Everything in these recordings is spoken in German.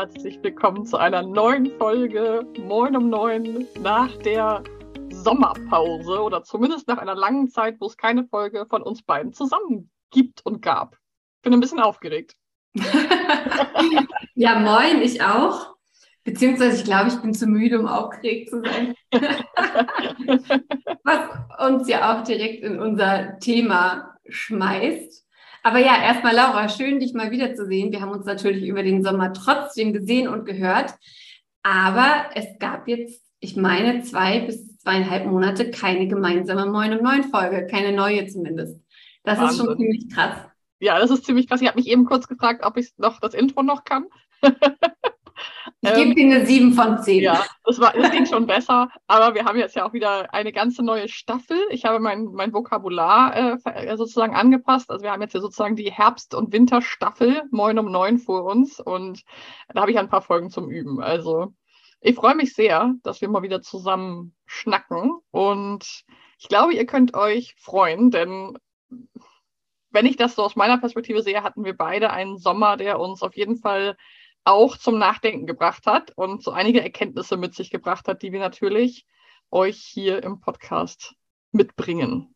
herzlich willkommen zu einer neuen Folge Moin um Neun nach der Sommerpause oder zumindest nach einer langen Zeit, wo es keine Folge von uns beiden zusammen gibt und gab. Bin ein bisschen aufgeregt. ja, moin, ich auch. Beziehungsweise ich glaube, ich bin zu müde, um aufgeregt zu sein. Was uns ja auch direkt in unser Thema schmeißt. Aber ja, erstmal Laura, schön, dich mal wiederzusehen. Wir haben uns natürlich über den Sommer trotzdem gesehen und gehört. Aber es gab jetzt, ich meine, zwei bis zweieinhalb Monate keine gemeinsame Moin um Neun Folge, keine neue zumindest. Das Wahnsinn. ist schon ziemlich krass. Ja, das ist ziemlich krass. Ich habe mich eben kurz gefragt, ob ich noch das Intro noch kann. Ich gebe dir eine 7 von 10. Ja, das, war, das ging schon besser. Aber wir haben jetzt ja auch wieder eine ganze neue Staffel. Ich habe mein, mein Vokabular äh, sozusagen angepasst. Also wir haben jetzt ja sozusagen die Herbst- und Winterstaffel 9 um 9 vor uns. Und da habe ich ein paar Folgen zum Üben. Also ich freue mich sehr, dass wir mal wieder zusammen schnacken. Und ich glaube, ihr könnt euch freuen, denn wenn ich das so aus meiner Perspektive sehe, hatten wir beide einen Sommer, der uns auf jeden Fall auch zum Nachdenken gebracht hat und so einige Erkenntnisse mit sich gebracht hat, die wir natürlich euch hier im Podcast mitbringen.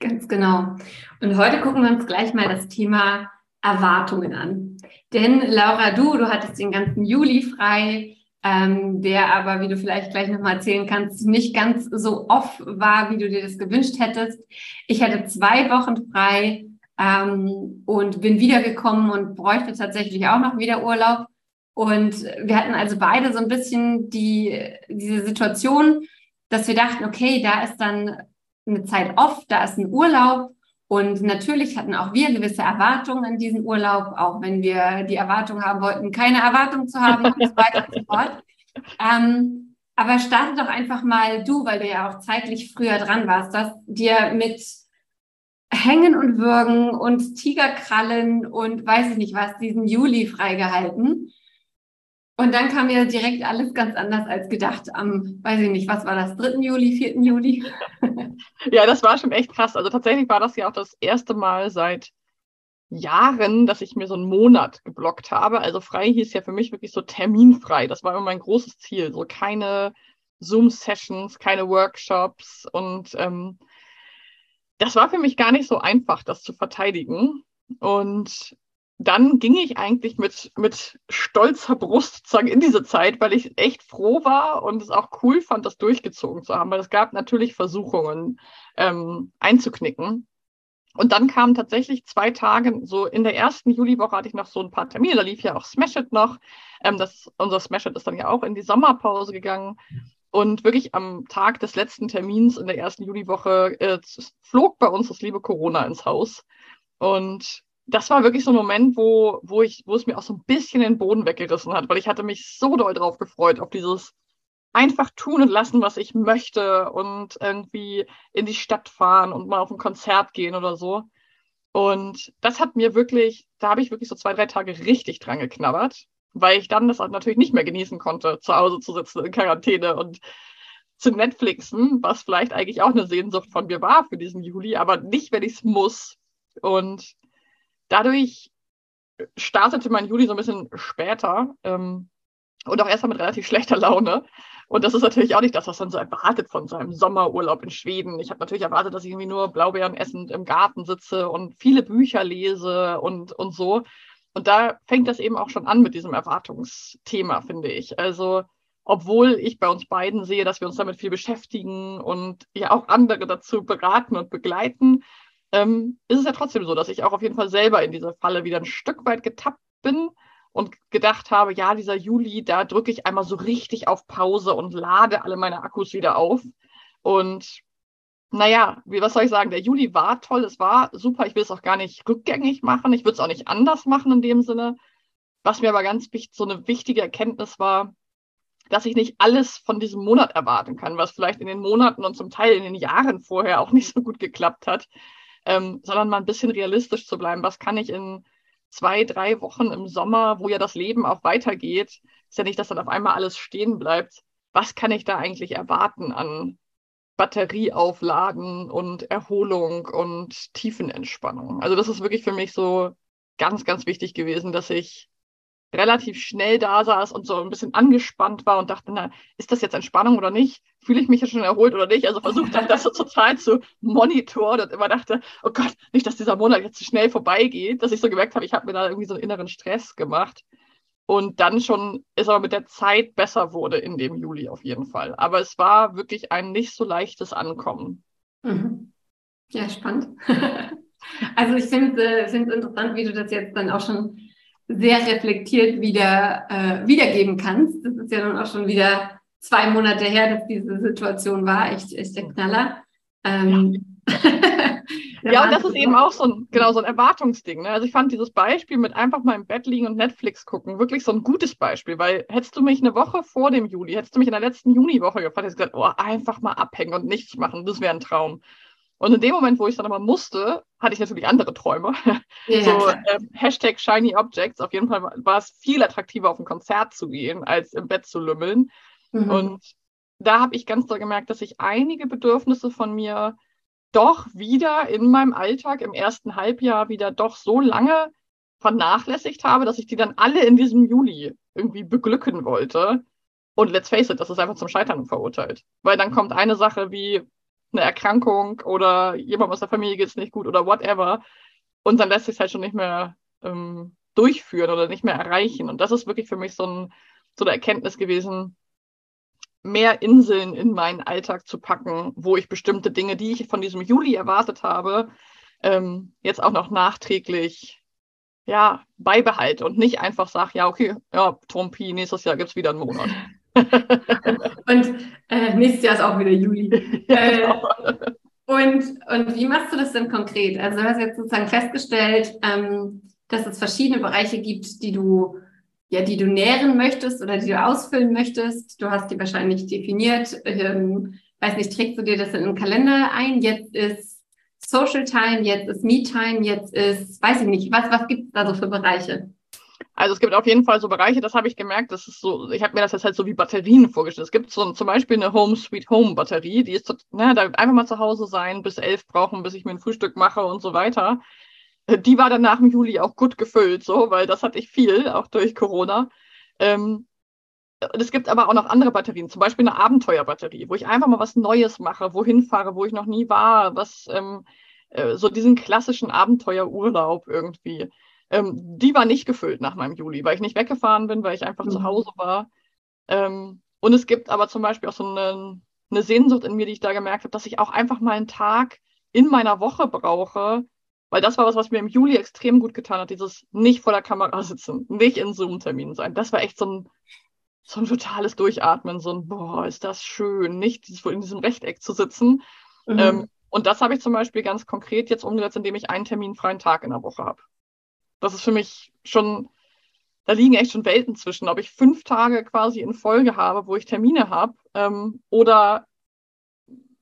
Ganz genau. Und heute gucken wir uns gleich mal das Thema Erwartungen an. Denn Laura, du, du hattest den ganzen Juli frei, ähm, der aber, wie du vielleicht gleich nochmal erzählen kannst, nicht ganz so off war, wie du dir das gewünscht hättest. Ich hatte zwei Wochen frei ähm, und bin wiedergekommen und bräuchte tatsächlich auch noch wieder Urlaub. Und wir hatten also beide so ein bisschen die, diese Situation, dass wir dachten, okay, da ist dann eine Zeit off, da ist ein Urlaub. Und natürlich hatten auch wir gewisse Erwartungen an diesen Urlaub, auch wenn wir die Erwartung haben wollten, keine Erwartung zu haben und so weiter und so fort. Ähm, aber starte doch einfach mal du, weil du ja auch zeitlich früher dran warst, dass dir mit Hängen und Würgen und Tigerkrallen und weiß ich nicht was, diesen Juli freigehalten. Und dann kam ja direkt alles ganz anders als gedacht am, weiß ich nicht, was war das, 3. Juli, 4. Juli? ja, das war schon echt krass. Also tatsächlich war das ja auch das erste Mal seit Jahren, dass ich mir so einen Monat geblockt habe. Also frei hieß ja für mich wirklich so terminfrei. Das war immer mein großes Ziel. So keine Zoom-Sessions, keine Workshops und ähm, das war für mich gar nicht so einfach, das zu verteidigen. Und dann ging ich eigentlich mit, mit stolzer Brust sozusagen in diese Zeit, weil ich echt froh war und es auch cool fand, das durchgezogen zu haben, weil es gab natürlich Versuchungen ähm, einzuknicken. Und dann kamen tatsächlich zwei Tage, so in der ersten Juliwoche hatte ich noch so ein paar Termine, da lief ja auch Smash It noch. Ähm, das, unser Smash It ist dann ja auch in die Sommerpause gegangen. Und wirklich am Tag des letzten Termins in der ersten Juliwoche äh, flog bei uns das liebe Corona ins Haus. Und das war wirklich so ein Moment, wo, wo, ich, wo es mir auch so ein bisschen den Boden weggerissen hat, weil ich hatte mich so doll drauf gefreut, auf dieses einfach tun und lassen, was ich möchte und irgendwie in die Stadt fahren und mal auf ein Konzert gehen oder so. Und das hat mir wirklich, da habe ich wirklich so zwei, drei Tage richtig dran geknabbert weil ich dann das auch natürlich nicht mehr genießen konnte, zu Hause zu sitzen in Quarantäne und zu Netflixen, was vielleicht eigentlich auch eine Sehnsucht von mir war für diesen Juli, aber nicht, wenn ich es muss. Und dadurch startete mein Juli so ein bisschen später ähm, und auch erstmal mit relativ schlechter Laune. Und das ist natürlich auch nicht das, was man so erwartet von seinem Sommerurlaub in Schweden. Ich habe natürlich erwartet, dass ich irgendwie nur Blaubeeren essend im Garten sitze und viele Bücher lese und, und so. Und da fängt das eben auch schon an mit diesem Erwartungsthema, finde ich. Also, obwohl ich bei uns beiden sehe, dass wir uns damit viel beschäftigen und ja auch andere dazu beraten und begleiten, ähm, ist es ja trotzdem so, dass ich auch auf jeden Fall selber in diese Falle wieder ein Stück weit getappt bin und gedacht habe, ja, dieser Juli, da drücke ich einmal so richtig auf Pause und lade alle meine Akkus wieder auf. Und naja, wie, was soll ich sagen? Der Juli war toll, es war super. Ich will es auch gar nicht rückgängig machen. Ich würde es auch nicht anders machen in dem Sinne. Was mir aber ganz wichtig, so eine wichtige Erkenntnis war, dass ich nicht alles von diesem Monat erwarten kann, was vielleicht in den Monaten und zum Teil in den Jahren vorher auch nicht so gut geklappt hat, ähm, sondern mal ein bisschen realistisch zu bleiben. Was kann ich in zwei, drei Wochen im Sommer, wo ja das Leben auch weitergeht, ist ja nicht, dass dann auf einmal alles stehen bleibt. Was kann ich da eigentlich erwarten an Batterie aufladen und Erholung und Tiefenentspannung. Also das ist wirklich für mich so ganz, ganz wichtig gewesen, dass ich relativ schnell da saß und so ein bisschen angespannt war und dachte, na, ist das jetzt Entspannung oder nicht? Fühle ich mich jetzt schon erholt oder nicht? Also versucht habe, das so total zu monitoren und immer dachte, oh Gott, nicht, dass dieser Monat jetzt zu schnell vorbeigeht, dass ich so gemerkt habe, ich habe mir da irgendwie so einen inneren Stress gemacht. Und dann schon es aber mit der Zeit besser wurde in dem Juli auf jeden Fall. Aber es war wirklich ein nicht so leichtes Ankommen. Mhm. Ja, spannend. also ich finde es äh, interessant, wie du das jetzt dann auch schon sehr reflektiert wieder äh, wiedergeben kannst. Das ist ja nun auch schon wieder zwei Monate her, dass diese Situation war. Echt, echt der Knaller. Ähm, ja. ja, und das ist eben auch so ein, genau, so ein Erwartungsding. Ne? Also ich fand dieses Beispiel mit einfach mal im Bett liegen und Netflix gucken wirklich so ein gutes Beispiel, weil hättest du mich eine Woche vor dem Juli, hättest du mich in der letzten Juniwoche gefragt, hättest du gesagt, oh, einfach mal abhängen und nichts machen, das wäre ein Traum. Und in dem Moment, wo ich dann aber musste, hatte ich natürlich andere Träume. Ja, so äh, Hashtag Shiny Objects. Auf jeden Fall war es viel attraktiver, auf ein Konzert zu gehen, als im Bett zu lümmeln. Mhm. Und da habe ich ganz doll gemerkt, dass ich einige Bedürfnisse von mir doch wieder in meinem Alltag im ersten Halbjahr wieder doch so lange vernachlässigt habe, dass ich die dann alle in diesem Juli irgendwie beglücken wollte. Und let's face it, das ist einfach zum Scheitern verurteilt. Weil dann kommt eine Sache wie eine Erkrankung oder jemand aus der Familie geht es nicht gut oder whatever. Und dann lässt sich halt schon nicht mehr ähm, durchführen oder nicht mehr erreichen. Und das ist wirklich für mich so, ein, so eine Erkenntnis gewesen, mehr Inseln in meinen Alltag zu packen, wo ich bestimmte Dinge, die ich von diesem Juli erwartet habe, ähm, jetzt auch noch nachträglich ja, beibehalte und nicht einfach sage, ja, okay, ja, Trompi, nächstes Jahr gibt es wieder einen Monat. und äh, nächstes Jahr ist auch wieder Juli. Äh, und, und wie machst du das denn konkret? Also du hast jetzt sozusagen festgestellt, ähm, dass es verschiedene Bereiche gibt, die du ja, die du nähren möchtest oder die du ausfüllen möchtest. Du hast die wahrscheinlich definiert. Ähm, weiß nicht, trägst du dir das in einen Kalender ein? Jetzt ist Social Time, jetzt ist Me Time, jetzt ist, weiß ich nicht, was, was gibt es da so für Bereiche? Also es gibt auf jeden Fall so Bereiche, das habe ich gemerkt, das ist so, ich habe mir das jetzt halt so wie Batterien vorgestellt. Es gibt so zum Beispiel eine Home Sweet Home Batterie, die ist, ne, da einfach mal zu Hause sein, bis elf brauchen, bis ich mir ein Frühstück mache und so weiter. Die war dann nach dem Juli auch gut gefüllt, so, weil das hatte ich viel, auch durch Corona. Ähm, es gibt aber auch noch andere Batterien, zum Beispiel eine Abenteuerbatterie, wo ich einfach mal was Neues mache, wohin fahre, wo ich noch nie war, was ähm, äh, so diesen klassischen Abenteuerurlaub irgendwie. Ähm, die war nicht gefüllt nach meinem Juli, weil ich nicht weggefahren bin, weil ich einfach mhm. zu Hause war. Ähm, und es gibt aber zum Beispiel auch so eine, eine Sehnsucht in mir, die ich da gemerkt habe, dass ich auch einfach mal einen Tag in meiner Woche brauche, weil das war was, was mir im Juli extrem gut getan hat, dieses nicht vor der Kamera sitzen, nicht in Zoom-Terminen sein. Das war echt so ein, so ein totales Durchatmen, so ein, boah, ist das schön, nicht in diesem Rechteck zu sitzen. Mhm. Ähm, und das habe ich zum Beispiel ganz konkret jetzt umgesetzt, indem ich einen terminfreien Tag in der Woche habe. Das ist für mich schon, da liegen echt schon Welten zwischen, ob ich fünf Tage quasi in Folge habe, wo ich Termine habe, ähm, oder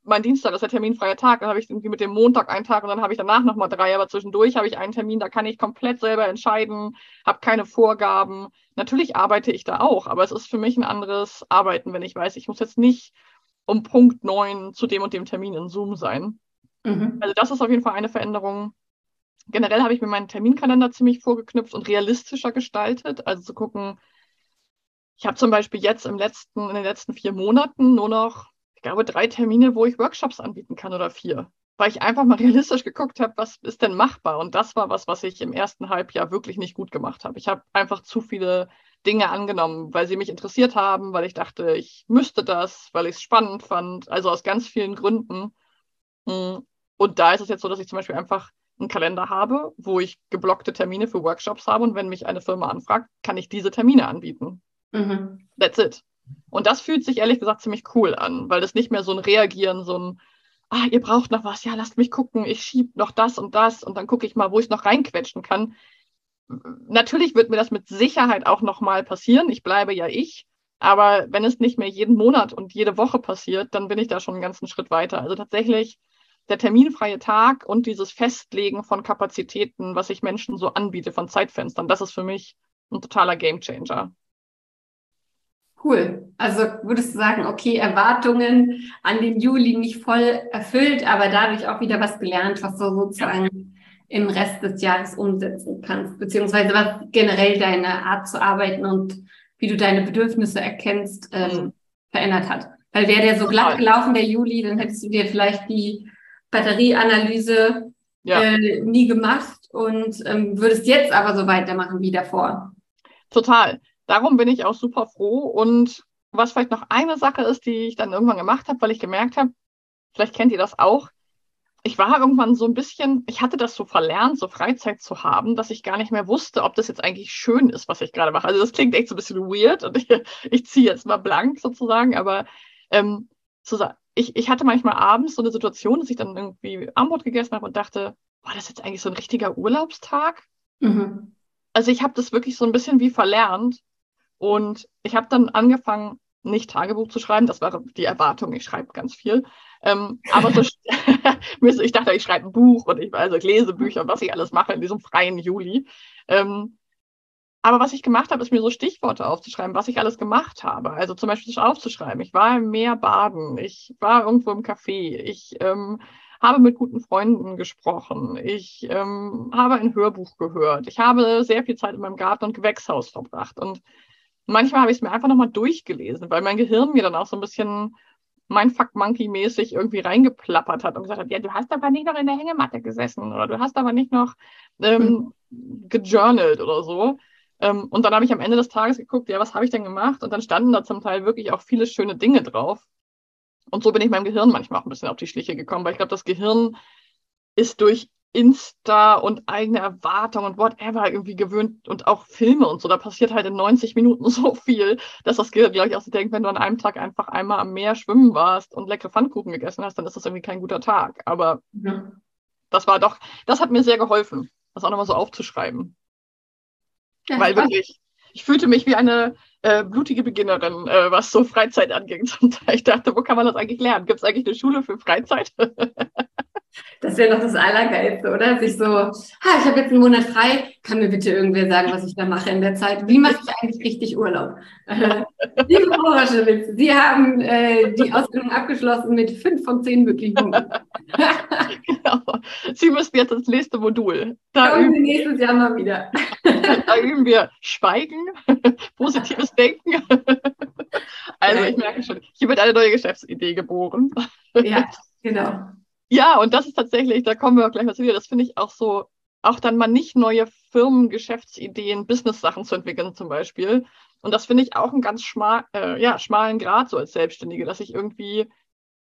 mein Dienstag ist der terminfreie Tag, dann habe ich irgendwie mit dem Montag einen Tag und dann habe ich danach nochmal drei, aber zwischendurch habe ich einen Termin, da kann ich komplett selber entscheiden, habe keine Vorgaben. Natürlich arbeite ich da auch, aber es ist für mich ein anderes Arbeiten, wenn ich weiß, ich muss jetzt nicht um Punkt neun zu dem und dem Termin in Zoom sein. Mhm. Also das ist auf jeden Fall eine Veränderung, generell habe ich mir meinen Terminkalender ziemlich vorgeknüpft und realistischer gestaltet. Also zu gucken, ich habe zum Beispiel jetzt im letzten, in den letzten vier Monaten nur noch, ich glaube, drei Termine, wo ich Workshops anbieten kann oder vier. Weil ich einfach mal realistisch geguckt habe, was ist denn machbar? Und das war was, was ich im ersten Halbjahr wirklich nicht gut gemacht habe. Ich habe einfach zu viele Dinge angenommen, weil sie mich interessiert haben, weil ich dachte, ich müsste das, weil ich es spannend fand. Also aus ganz vielen Gründen. Und da ist es jetzt so, dass ich zum Beispiel einfach einen Kalender habe, wo ich geblockte Termine für Workshops habe und wenn mich eine Firma anfragt, kann ich diese Termine anbieten. Mhm. That's it. Und das fühlt sich ehrlich gesagt ziemlich cool an, weil das nicht mehr so ein Reagieren, so ein, ah, ihr braucht noch was, ja, lasst mich gucken, ich schiebe noch das und das und dann gucke ich mal, wo ich noch reinquetschen kann. Natürlich wird mir das mit Sicherheit auch nochmal passieren. Ich bleibe ja ich. Aber wenn es nicht mehr jeden Monat und jede Woche passiert, dann bin ich da schon einen ganzen Schritt weiter. Also tatsächlich der terminfreie Tag und dieses Festlegen von Kapazitäten, was ich Menschen so anbiete, von Zeitfenstern, das ist für mich ein totaler Gamechanger. Cool. Also würdest du sagen, okay, Erwartungen an den Juli nicht voll erfüllt, aber dadurch auch wieder was gelernt, was so sozusagen im Rest des Jahres umsetzen kannst, beziehungsweise was generell deine Art zu arbeiten und wie du deine Bedürfnisse erkennst, ähm, mhm. verändert hat. Weil wäre der so glatt gelaufen, der Juli, dann hättest du dir vielleicht die Batterieanalyse ja. äh, nie gemacht und ähm, würdest jetzt aber so weitermachen wie davor. Total. Darum bin ich auch super froh. Und was vielleicht noch eine Sache ist, die ich dann irgendwann gemacht habe, weil ich gemerkt habe, vielleicht kennt ihr das auch, ich war irgendwann so ein bisschen, ich hatte das so verlernt, so Freizeit zu haben, dass ich gar nicht mehr wusste, ob das jetzt eigentlich schön ist, was ich gerade mache. Also das klingt echt so ein bisschen weird und ich, ich ziehe jetzt mal blank sozusagen, aber ähm, ich, ich hatte manchmal abends so eine Situation, dass ich dann irgendwie Armbrot gegessen habe und dachte, war das jetzt eigentlich so ein richtiger Urlaubstag? Mhm. Also ich habe das wirklich so ein bisschen wie verlernt und ich habe dann angefangen, nicht Tagebuch zu schreiben, das war die Erwartung, ich schreibe ganz viel. Ähm, aber so, ich dachte, ich schreibe ein Buch und ich, also ich lese Bücher, was ich alles mache in diesem freien Juli. Ähm, aber was ich gemacht habe, ist mir so Stichworte aufzuschreiben, was ich alles gemacht habe. Also zum Beispiel aufzuschreiben. Ich war im Meer baden, ich war irgendwo im Café, ich ähm, habe mit guten Freunden gesprochen, ich ähm, habe ein Hörbuch gehört, ich habe sehr viel Zeit in meinem Garten und Gewächshaus verbracht. Und manchmal habe ich es mir einfach nochmal durchgelesen, weil mein Gehirn mir dann auch so ein bisschen mein Fuck Monkey-mäßig irgendwie reingeplappert hat und gesagt hat, ja, du hast aber nicht noch in der Hängematte gesessen oder du hast aber nicht noch ähm, hm. gejournalt oder so. Ähm, und dann habe ich am Ende des Tages geguckt, ja, was habe ich denn gemacht? Und dann standen da zum Teil wirklich auch viele schöne Dinge drauf. Und so bin ich meinem Gehirn manchmal auch ein bisschen auf die Schliche gekommen, weil ich glaube, das Gehirn ist durch Insta und eigene Erwartungen und whatever irgendwie gewöhnt und auch Filme und so. Da passiert halt in 90 Minuten so viel, dass das Gehirn, glaube ich, auch so denkt, wenn du an einem Tag einfach einmal am Meer schwimmen warst und leckere Pfannkuchen gegessen hast, dann ist das irgendwie kein guter Tag. Aber ja. das war doch, das hat mir sehr geholfen, das auch nochmal so aufzuschreiben. Ja, Weil wirklich, ich fühlte mich wie eine äh, blutige Beginnerin, äh, was so Freizeit anging. Ich dachte, wo kann man das eigentlich lernen? Gibt es eigentlich eine Schule für Freizeit? Das wäre doch das Allergeilste, oder? Sich so, ha, ich habe jetzt einen Monat frei, kann mir bitte irgendwer sagen, was ich da mache in der Zeit? Wie mache ich eigentlich richtig Urlaub? Äh, liebe Frau Raschewitz, Sie haben äh, die Ausbildung abgeschlossen mit fünf von zehn möglichen Punkten. genau. Sie müssen jetzt das nächste Modul. Da Kommen Sie nächstes Jahr mal wieder. da üben wir Schweigen, positives Denken. Also ich merke schon, hier wird eine neue Geschäftsidee geboren. Ja, genau. Ja, und das ist tatsächlich, da kommen wir auch gleich mal zu dir, das finde ich auch so, auch dann mal nicht neue Firmen, Geschäftsideen, Business-Sachen zu entwickeln zum Beispiel. Und das finde ich auch einen ganz schmal, äh, ja, schmalen Grad so als Selbstständige, dass ich irgendwie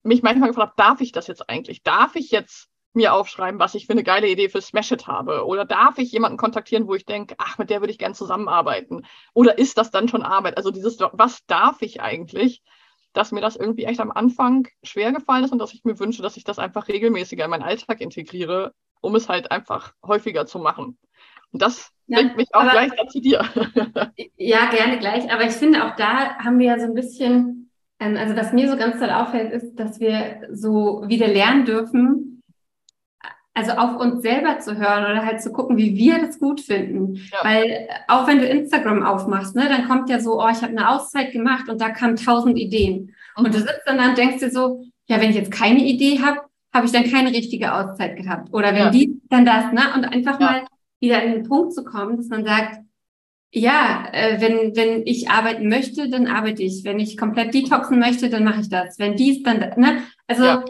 mich manchmal gefragt habe, darf ich das jetzt eigentlich? Darf ich jetzt mir aufschreiben, was ich für eine geile Idee für Smash It habe? Oder darf ich jemanden kontaktieren, wo ich denke, ach, mit der würde ich gern zusammenarbeiten? Oder ist das dann schon Arbeit? Also dieses, was darf ich eigentlich? Dass mir das irgendwie echt am Anfang schwer gefallen ist und dass ich mir wünsche, dass ich das einfach regelmäßiger in meinen Alltag integriere, um es halt einfach häufiger zu machen. Und das ja, bringt mich auch aber, gleich zu dir. Ja, gerne gleich. Aber ich finde, auch da haben wir ja so ein bisschen, ähm, also was mir so ganz toll auffällt, ist, dass wir so wieder lernen dürfen, also auf uns selber zu hören oder halt zu gucken, wie wir das gut finden. Ja. Weil auch wenn du Instagram aufmachst, ne, dann kommt ja so, oh, ich habe eine Auszeit gemacht und da kamen tausend Ideen. Mhm. Und du sitzt dann da und denkst dir so, ja, wenn ich jetzt keine Idee habe, habe ich dann keine richtige Auszeit gehabt. Oder wenn ja. die, dann das, ne? Und einfach ja. mal wieder in den Punkt zu kommen, dass man sagt, ja, äh, wenn, wenn ich arbeiten möchte, dann arbeite ich. Wenn ich komplett detoxen möchte, dann mache ich das. Wenn dies, dann, ne? Also,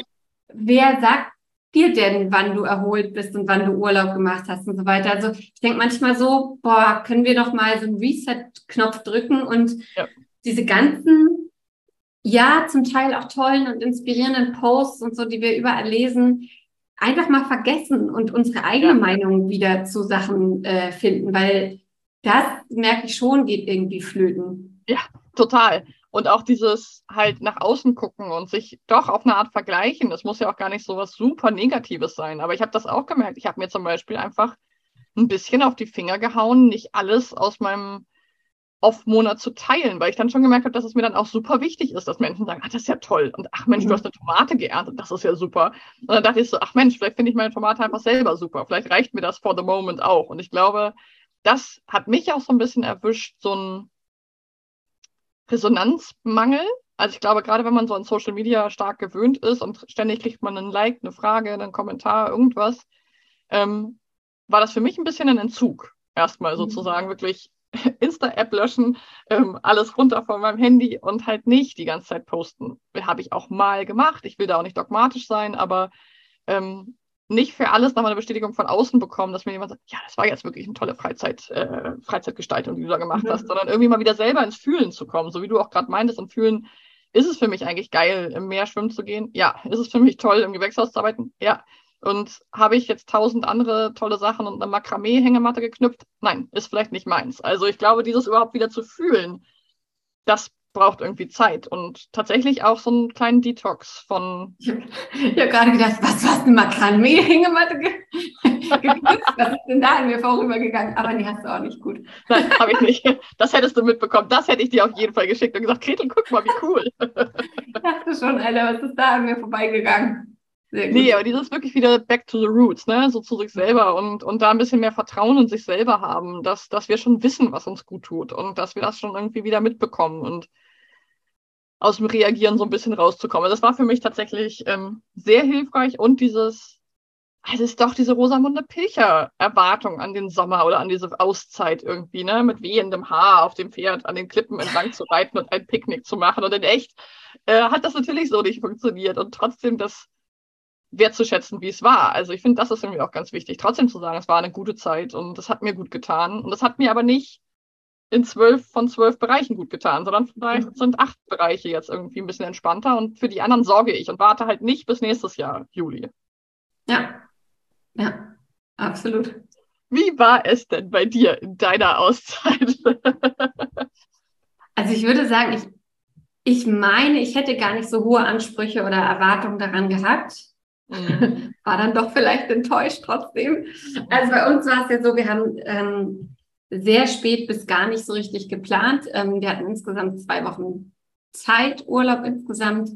wer sagt dir denn, wann du erholt bist und wann du Urlaub gemacht hast und so weiter. Also ich denke manchmal so, boah, können wir doch mal so einen Reset-Knopf drücken und ja. diese ganzen, ja, zum Teil auch tollen und inspirierenden Posts und so, die wir überall lesen, einfach mal vergessen und unsere eigene ja. Meinung wieder zu Sachen äh, finden, weil das merke ich schon, geht irgendwie flöten. Ja, total. Und auch dieses halt nach außen gucken und sich doch auf eine Art vergleichen. Das muss ja auch gar nicht so was super Negatives sein. Aber ich habe das auch gemerkt. Ich habe mir zum Beispiel einfach ein bisschen auf die Finger gehauen, nicht alles aus meinem Off-Monat zu teilen, weil ich dann schon gemerkt habe, dass es mir dann auch super wichtig ist, dass Menschen sagen, ah, das ist ja toll. Und ach Mensch, du mhm. hast eine Tomate geerntet, das ist ja super. Und dann dachte ich so, ach Mensch, vielleicht finde ich meine Tomate einfach selber super. Vielleicht reicht mir das for the moment auch. Und ich glaube, das hat mich auch so ein bisschen erwischt, so ein Resonanzmangel. Also ich glaube, gerade wenn man so an Social Media stark gewöhnt ist und ständig kriegt man ein Like, eine Frage, einen Kommentar, irgendwas, ähm, war das für mich ein bisschen ein Entzug. Erstmal mhm. sozusagen wirklich Insta-App löschen, ähm, alles runter von meinem Handy und halt nicht die ganze Zeit posten. Habe ich auch mal gemacht. Ich will da auch nicht dogmatisch sein, aber ähm, nicht für alles nochmal eine Bestätigung von außen bekommen, dass mir jemand sagt, ja, das war jetzt wirklich eine tolle Freizeit, äh, Freizeitgestaltung, die du da gemacht mhm. hast, sondern irgendwie mal wieder selber ins Fühlen zu kommen, so wie du auch gerade meintest, im Fühlen, ist es für mich eigentlich geil, im Meer schwimmen zu gehen? Ja. Ist es für mich toll, im Gewächshaus zu arbeiten? Ja. Und habe ich jetzt tausend andere tolle Sachen und eine Makramee-Hängematte geknüpft? Nein, ist vielleicht nicht meins. Also ich glaube, dieses überhaupt wieder zu fühlen, das braucht irgendwie Zeit und tatsächlich auch so einen kleinen Detox von. Ich habe hab gerade gedacht, was, du hast eine Makramee-Hängematte geknüpft? was ist denn da in mir vorübergegangen? Aber die hast du auch nicht gut. Nein, habe ich nicht. Das hättest du mitbekommen. Das hätte ich dir auf jeden Fall geschickt und gesagt, Gretel, guck mal, wie cool. ich dachte schon, Alter, was ist da an mir vorbeigegangen? Nee, aber dieses wirklich wieder back to the roots, ne? So zu sich selber und, und da ein bisschen mehr Vertrauen in sich selber haben, dass, dass wir schon wissen, was uns gut tut und dass wir das schon irgendwie wieder mitbekommen und aus dem Reagieren so ein bisschen rauszukommen. Das war für mich tatsächlich ähm, sehr hilfreich und dieses, es ist doch diese Rosamunde Pilcher-Erwartung an den Sommer oder an diese Auszeit irgendwie, ne? Mit wehendem Haar auf dem Pferd an den Klippen entlang zu reiten und ein Picknick zu machen. Und in echt äh, hat das natürlich so nicht funktioniert und trotzdem das wertzuschätzen, wie es war. Also ich finde, das ist irgendwie auch ganz wichtig, trotzdem zu sagen, es war eine gute Zeit und das hat mir gut getan. Und das hat mir aber nicht in zwölf von zwölf Bereichen gut getan, sondern vielleicht mhm. sind acht Bereiche jetzt irgendwie ein bisschen entspannter und für die anderen sorge ich und warte halt nicht bis nächstes Jahr, Juli. Ja, ja, absolut. Wie war es denn bei dir in deiner Auszeit? also ich würde sagen, ich, ich meine, ich hätte gar nicht so hohe Ansprüche oder Erwartungen daran gehabt. Mhm. War dann doch vielleicht enttäuscht trotzdem. Also bei uns war es ja so, wir haben ähm, sehr spät bis gar nicht so richtig geplant. Ähm, wir hatten insgesamt zwei Wochen Zeit, Urlaub insgesamt.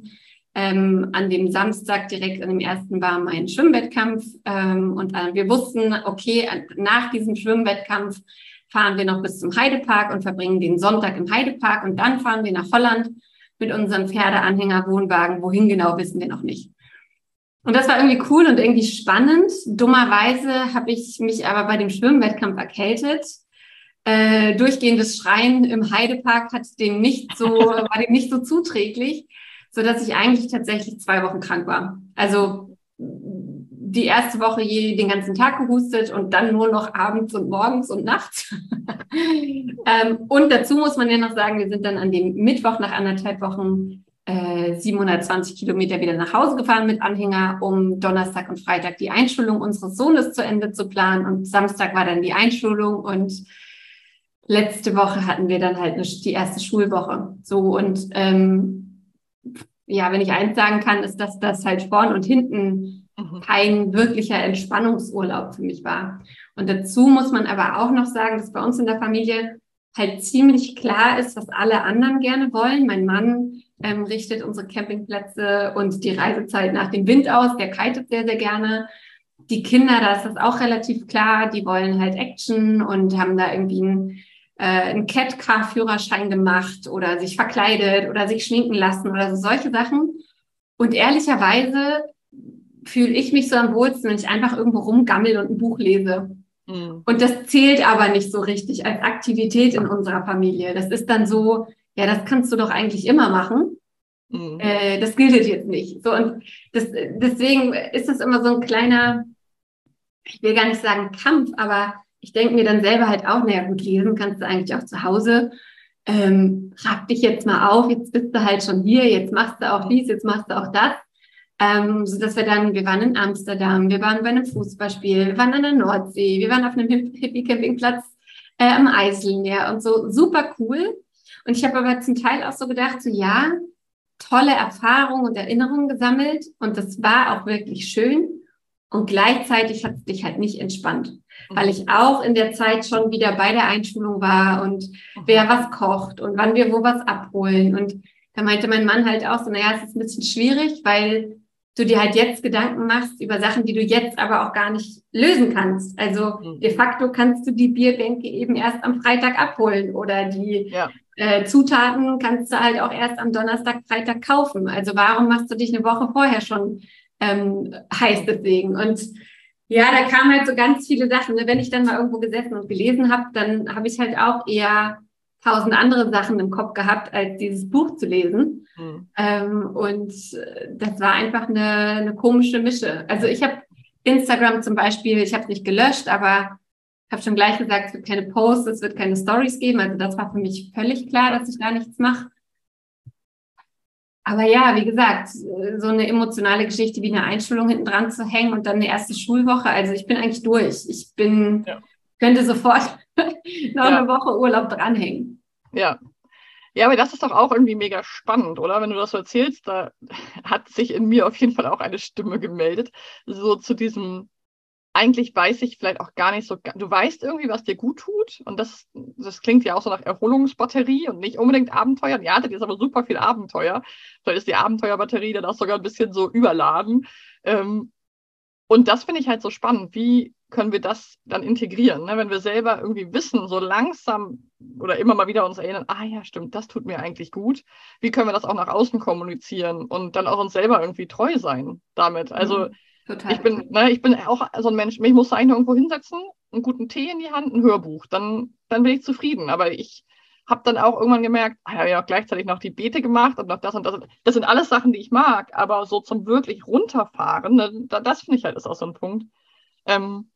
Ähm, an dem Samstag direkt an dem ersten war mein Schwimmwettkampf ähm, und äh, wir wussten, okay, nach diesem Schwimmwettkampf fahren wir noch bis zum Heidepark und verbringen den Sonntag im Heidepark und dann fahren wir nach Holland mit unseren Pferdeanhänger-Wohnwagen. Wohin genau wissen wir noch nicht. Und das war irgendwie cool und irgendwie spannend. Dummerweise habe ich mich aber bei dem Schwimmwettkampf erkältet. Äh, durchgehendes Schreien im Heidepark hat dem nicht so, war dem nicht so zuträglich, so dass ich eigentlich tatsächlich zwei Wochen krank war. Also die erste Woche je den ganzen Tag gehustet und dann nur noch abends und morgens und nachts. ähm, und dazu muss man ja noch sagen, wir sind dann an dem Mittwoch nach anderthalb Wochen 720 äh, Kilometer wieder nach Hause gefahren mit Anhänger, um Donnerstag und Freitag die Einschulung unseres Sohnes zu Ende zu planen. Und Samstag war dann die Einschulung und letzte Woche hatten wir dann halt eine, die erste Schulwoche. So und ähm, ja, wenn ich eins sagen kann, ist, dass das halt vorn und hinten mhm. kein wirklicher Entspannungsurlaub für mich war. Und dazu muss man aber auch noch sagen, dass bei uns in der Familie halt ziemlich klar ist, was alle anderen gerne wollen. Mein Mann ähm, richtet unsere Campingplätze und die Reisezeit nach dem Wind aus. Der kitet sehr, sehr gerne. Die Kinder, da ist das auch relativ klar, die wollen halt Action und haben da irgendwie einen, äh, einen Cat-Car-Führerschein gemacht oder sich verkleidet oder sich schminken lassen oder so solche Sachen. Und ehrlicherweise fühle ich mich so am wohlsten, wenn ich einfach irgendwo rumgammel und ein Buch lese. Mhm. Und das zählt aber nicht so richtig als Aktivität in unserer Familie. Das ist dann so, ja, das kannst du doch eigentlich immer machen. Mhm. Äh, das gilt jetzt nicht. So, und das, deswegen ist es immer so ein kleiner, ich will gar nicht sagen Kampf, aber ich denke mir dann selber halt auch, naja, gut, lesen kannst du eigentlich auch zu Hause. Ähm, raff dich jetzt mal auf, jetzt bist du halt schon hier, jetzt machst du auch dies, jetzt machst du auch das. Ähm, so dass wir dann, wir waren in Amsterdam, wir waren bei einem Fußballspiel, wir waren an der Nordsee, wir waren auf einem Hippie-Campingplatz äh, am Eiselmeer und so, super cool. Und ich habe aber zum Teil auch so gedacht, so ja, tolle Erfahrungen und Erinnerungen gesammelt und das war auch wirklich schön. Und gleichzeitig hat es dich halt nicht entspannt, mhm. weil ich auch in der Zeit schon wieder bei der Einschulung war und mhm. wer was kocht und wann wir wo was abholen. Und da meinte mein Mann halt auch so, naja, es ist ein bisschen schwierig, weil du dir halt jetzt Gedanken machst über Sachen, die du jetzt aber auch gar nicht lösen kannst. Also mhm. de facto kannst du die Bierbänke eben erst am Freitag abholen oder die ja. äh, Zutaten kannst du halt auch erst am Donnerstag, Freitag kaufen. Also warum machst du dich eine Woche vorher schon ähm, heiß deswegen? Und Ja, da kamen halt so ganz viele Sachen. Ne? Wenn ich dann mal irgendwo gesessen und gelesen habe, dann habe ich halt auch eher tausend andere Sachen im Kopf gehabt, als dieses Buch zu lesen. Mhm. Ähm, und äh, das war einfach eine, eine komische Mische. Also ich habe Instagram zum Beispiel, ich habe es nicht gelöscht, aber habe schon gleich gesagt, es wird keine Posts, es wird keine Stories geben. Also das war für mich völlig klar, dass ich da nichts mache. Aber ja, wie gesagt, so eine emotionale Geschichte wie eine Einschulung hinten dran zu hängen und dann eine erste Schulwoche. Also ich bin eigentlich durch. Ich bin, ja. könnte sofort noch ja. eine Woche Urlaub dranhängen. Ja. Ja, aber das ist doch auch irgendwie mega spannend, oder? Wenn du das so erzählst, da hat sich in mir auf jeden Fall auch eine Stimme gemeldet, so zu diesem eigentlich weiß ich vielleicht auch gar nicht so, du weißt irgendwie, was dir gut tut und das, das klingt ja auch so nach Erholungsbatterie und nicht unbedingt Abenteuer. Ja, das ist aber super viel Abenteuer. Vielleicht ist die Abenteuerbatterie dann auch sogar ein bisschen so überladen. Ähm, und das finde ich halt so spannend. Wie können wir das dann integrieren? Ne? Wenn wir selber irgendwie wissen, so langsam oder immer mal wieder uns erinnern, ah ja, stimmt, das tut mir eigentlich gut. Wie können wir das auch nach außen kommunizieren und dann auch uns selber irgendwie treu sein damit? Also, mhm Total. Ich bin, ne, ich bin auch so ein Mensch, mich muss eigentlich irgendwo hinsetzen, einen guten Tee in die Hand, ein Hörbuch, dann, dann bin ich zufrieden. Aber ich habe dann auch irgendwann gemerkt, ah, ja, ja, gleichzeitig noch die Beete gemacht und noch das und das. Das sind alles Sachen, die ich mag, aber so zum wirklich runterfahren, ne, das finde ich halt ist auch so ein Punkt. Ähm,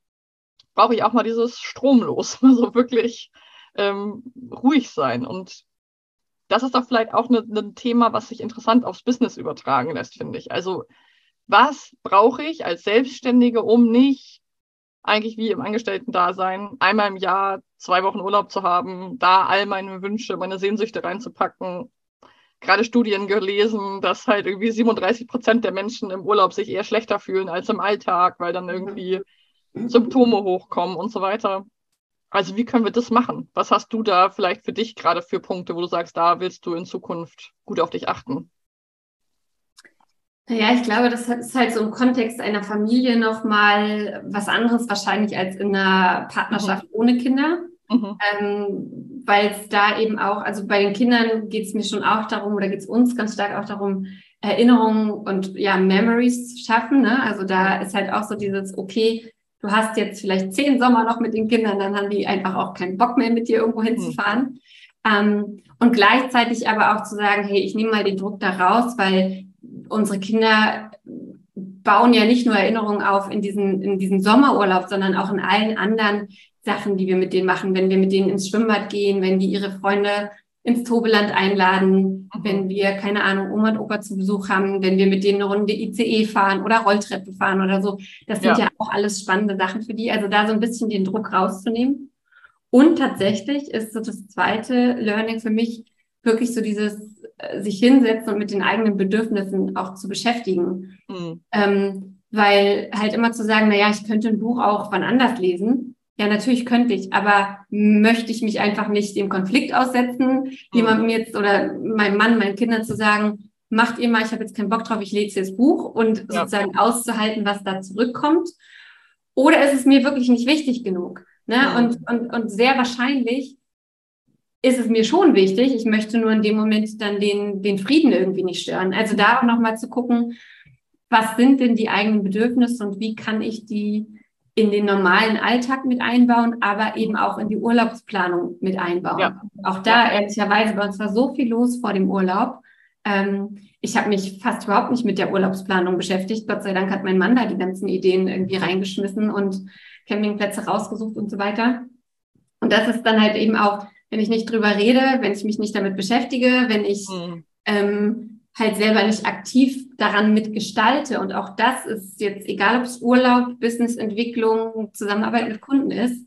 brauche ich auch mal dieses Stromlos, so wirklich ähm, ruhig sein. Und das ist doch vielleicht auch ein ne, ne Thema, was sich interessant aufs Business übertragen lässt, finde ich. Also was brauche ich als Selbstständige, um nicht eigentlich wie im Angestellten-Dasein einmal im Jahr zwei Wochen Urlaub zu haben, da all meine Wünsche, meine Sehnsüchte reinzupacken. Gerade Studien gelesen, dass halt irgendwie 37 Prozent der Menschen im Urlaub sich eher schlechter fühlen als im Alltag, weil dann irgendwie Symptome hochkommen und so weiter. Also wie können wir das machen? Was hast du da vielleicht für dich gerade für Punkte, wo du sagst, da willst du in Zukunft gut auf dich achten? Ja, ich glaube, das ist halt so im Kontext einer Familie nochmal was anderes wahrscheinlich als in einer Partnerschaft mhm. ohne Kinder. Mhm. Ähm, weil es da eben auch, also bei den Kindern geht es mir schon auch darum, oder geht es uns ganz stark auch darum, Erinnerungen und ja, Memories zu schaffen. Ne? Also da ist halt auch so dieses, okay, du hast jetzt vielleicht zehn Sommer noch mit den Kindern, dann haben die einfach auch keinen Bock mehr, mit dir irgendwo hinzufahren. Mhm. Ähm, und gleichzeitig aber auch zu sagen, hey, ich nehme mal den Druck da raus, weil unsere Kinder bauen ja nicht nur Erinnerungen auf in diesen, in diesen Sommerurlaub, sondern auch in allen anderen Sachen, die wir mit denen machen. Wenn wir mit denen ins Schwimmbad gehen, wenn die ihre Freunde ins Tobeland einladen, mhm. wenn wir, keine Ahnung, Oma und Opa zu Besuch haben, wenn wir mit denen eine Runde ICE fahren oder Rolltreppe fahren oder so. Das sind ja. ja auch alles spannende Sachen für die. Also da so ein bisschen den Druck rauszunehmen. Und tatsächlich ist so das zweite Learning für mich wirklich so dieses sich hinsetzen und mit den eigenen Bedürfnissen auch zu beschäftigen. Mhm. Ähm, weil halt immer zu sagen, na ja, ich könnte ein Buch auch wann anders lesen. Ja, natürlich könnte ich, aber möchte ich mich einfach nicht dem Konflikt aussetzen, mhm. jemandem jetzt oder meinem Mann, meinen Kindern zu sagen, macht ihr mal, ich habe jetzt keinen Bock drauf, ich lese das Buch und ja. sozusagen auszuhalten, was da zurückkommt. Oder ist es mir wirklich nicht wichtig genug? Ne? Mhm. Und, und, und sehr wahrscheinlich ist es mir schon wichtig. Ich möchte nur in dem Moment dann den, den Frieden irgendwie nicht stören. Also da auch nochmal zu gucken, was sind denn die eigenen Bedürfnisse und wie kann ich die in den normalen Alltag mit einbauen, aber eben auch in die Urlaubsplanung mit einbauen. Ja. Auch da, ehrlicherweise, bei uns war so viel los vor dem Urlaub. Ähm, ich habe mich fast überhaupt nicht mit der Urlaubsplanung beschäftigt. Gott sei Dank hat mein Mann da die ganzen Ideen irgendwie reingeschmissen und Campingplätze rausgesucht und so weiter. Und das ist dann halt eben auch wenn ich nicht drüber rede, wenn ich mich nicht damit beschäftige, wenn ich mhm. ähm, halt selber nicht aktiv daran mitgestalte. Und auch das ist jetzt, egal ob es Urlaub, Businessentwicklung, Zusammenarbeit mit Kunden ist,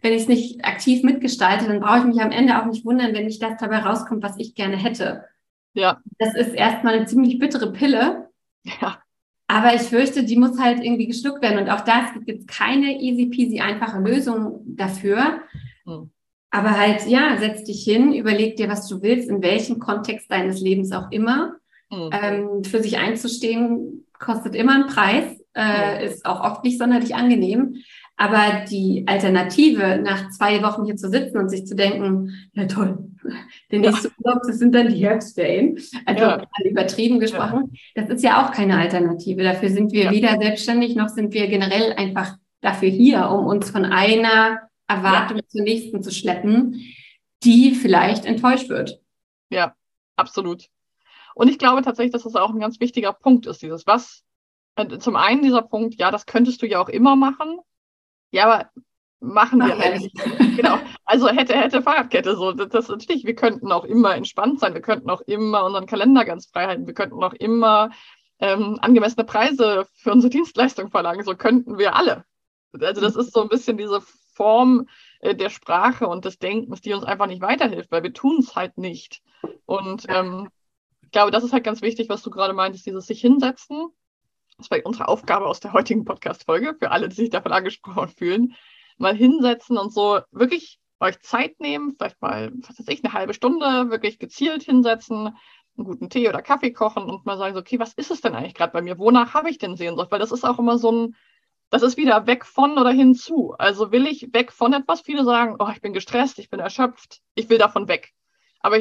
wenn ich es nicht aktiv mitgestalte, dann brauche ich mich am Ende auch nicht wundern, wenn nicht das dabei rauskommt, was ich gerne hätte. Ja. Das ist erstmal eine ziemlich bittere Pille. Ja. Aber ich fürchte, die muss halt irgendwie geschluckt werden. Und auch das gibt jetzt keine easy peasy einfache Lösung dafür. Mhm. Aber halt, ja, setz dich hin, überleg dir, was du willst, in welchem Kontext deines Lebens auch immer. Mhm. Ähm, für sich einzustehen, kostet immer einen Preis, äh, mhm. ist auch oft nicht sonderlich angenehm. Aber die Alternative, nach zwei Wochen hier zu sitzen und sich zu denken, ja toll, der nächste ja. Urlaub, das sind dann die Herbstferien, also ja. übertrieben gesprochen, ja. das ist ja auch keine Alternative. Dafür sind wir weder selbstständig, noch sind wir generell einfach dafür hier, um uns von einer Erwartung zur nächsten zu schleppen, die vielleicht enttäuscht wird. Ja, absolut. Und ich glaube tatsächlich, dass das auch ein ganz wichtiger Punkt ist, dieses was. Äh, zum einen dieser Punkt, ja, das könntest du ja auch immer machen. Ja, aber machen wir halt nicht. genau. Also hätte, hätte Fahrradkette so. Das, das natürlich, wir könnten auch immer entspannt sein, wir könnten auch immer unseren Kalender ganz frei halten, wir könnten auch immer ähm, angemessene Preise für unsere Dienstleistung verlangen. So könnten wir alle. Also das ist so ein bisschen diese Form äh, der Sprache und des Denkens, die uns einfach nicht weiterhilft, weil wir tun es halt nicht. Und ähm, ich glaube, das ist halt ganz wichtig, was du gerade meintest, dieses sich hinsetzen. Das war unsere Aufgabe aus der heutigen Podcast-Folge, für alle, die sich davon angesprochen fühlen. Mal hinsetzen und so wirklich euch Zeit nehmen, vielleicht mal, was weiß ich, eine halbe Stunde wirklich gezielt hinsetzen, einen guten Tee oder Kaffee kochen und mal sagen, so, okay, was ist es denn eigentlich gerade bei mir? Wonach habe ich denn Sehnsucht? Weil das ist auch immer so ein, das ist wieder weg von oder hinzu. Also will ich weg von etwas? Viele sagen, oh, ich bin gestresst, ich bin erschöpft, ich will davon weg. Aber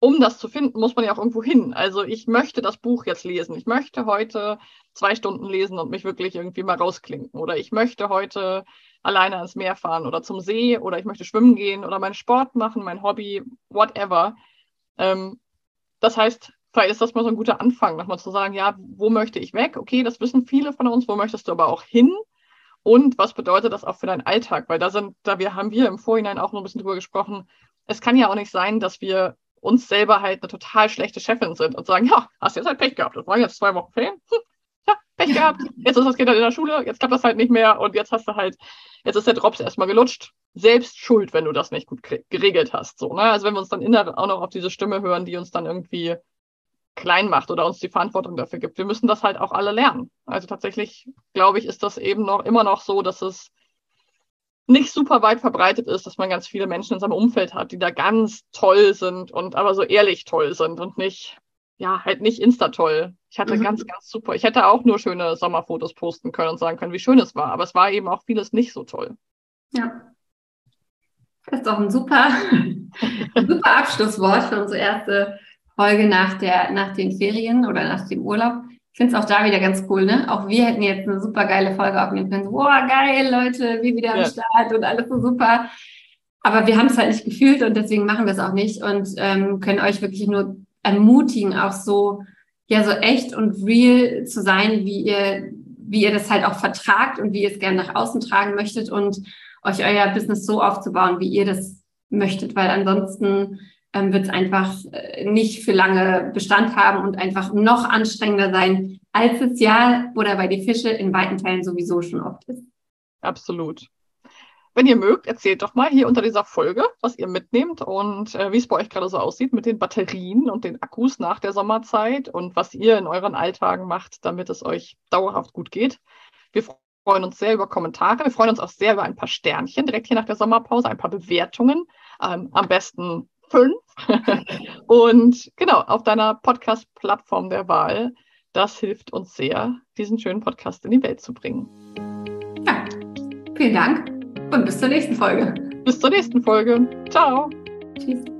um das zu finden, muss man ja auch irgendwo hin. Also ich möchte das Buch jetzt lesen. Ich möchte heute zwei Stunden lesen und mich wirklich irgendwie mal rausklinken. Oder ich möchte heute alleine ans Meer fahren oder zum See oder ich möchte schwimmen gehen oder meinen Sport machen, mein Hobby, whatever. Ähm, das heißt, vielleicht ist das mal so ein guter Anfang, nochmal zu sagen, ja, wo möchte ich weg? Okay, das wissen viele von uns. Wo möchtest du aber auch hin? Und was bedeutet das auch für deinen Alltag? Weil da sind, da wir haben wir im Vorhinein auch noch ein bisschen drüber gesprochen. Es kann ja auch nicht sein, dass wir uns selber halt eine total schlechte Chefin sind und sagen, ja, hast jetzt halt Pech gehabt. Das waren jetzt zwei Wochen Ferien. Hm, ja, Pech gehabt. Jetzt ist das Kind halt in der Schule. Jetzt klappt das halt nicht mehr. Und jetzt hast du halt, jetzt ist der Drops erstmal gelutscht. Selbst schuld, wenn du das nicht gut geregelt hast. So, ne? Also wenn wir uns dann innerlich auch noch auf diese Stimme hören, die uns dann irgendwie klein macht oder uns die Verantwortung dafür gibt. Wir müssen das halt auch alle lernen. Also tatsächlich, glaube ich, ist das eben noch immer noch so, dass es nicht super weit verbreitet ist, dass man ganz viele Menschen in seinem Umfeld hat, die da ganz toll sind und aber so ehrlich toll sind und nicht, ja, halt nicht insta-toll. Ich hatte mhm. ganz, ganz super. Ich hätte auch nur schöne Sommerfotos posten können und sagen können, wie schön es war, aber es war eben auch vieles nicht so toll. Ja. Das ist doch ein super, super Abschlusswort für unsere erste Folge nach, der, nach den Ferien oder nach dem Urlaub. Ich finde es auch da wieder ganz cool, ne? Auch wir hätten jetzt eine super geile Folge aufnehmen können. Boah, geil, Leute, wir wieder am Start und alles so super. Aber wir haben es halt nicht gefühlt und deswegen machen wir es auch nicht und ähm, können euch wirklich nur ermutigen, auch so, ja, so echt und real zu sein, wie ihr, wie ihr das halt auch vertragt und wie ihr es gerne nach außen tragen möchtet und euch euer Business so aufzubauen, wie ihr das möchtet, weil ansonsten ähm, wird es einfach äh, nicht für lange Bestand haben und einfach noch anstrengender sein, als es ja oder bei die Fische in weiten Teilen sowieso schon oft ist. Absolut. Wenn ihr mögt, erzählt doch mal hier unter dieser Folge, was ihr mitnehmt und äh, wie es bei euch gerade so aussieht mit den Batterien und den Akkus nach der Sommerzeit und was ihr in euren Alltagen macht, damit es euch dauerhaft gut geht. Wir freuen uns sehr über Kommentare. Wir freuen uns auch sehr über ein paar Sternchen direkt hier nach der Sommerpause, ein paar Bewertungen. Ähm, am besten fünf. und genau, auf deiner Podcast-Plattform der Wahl. Das hilft uns sehr, diesen schönen Podcast in die Welt zu bringen. Ja, vielen Dank und bis zur nächsten Folge. Bis zur nächsten Folge. Ciao. Tschüss.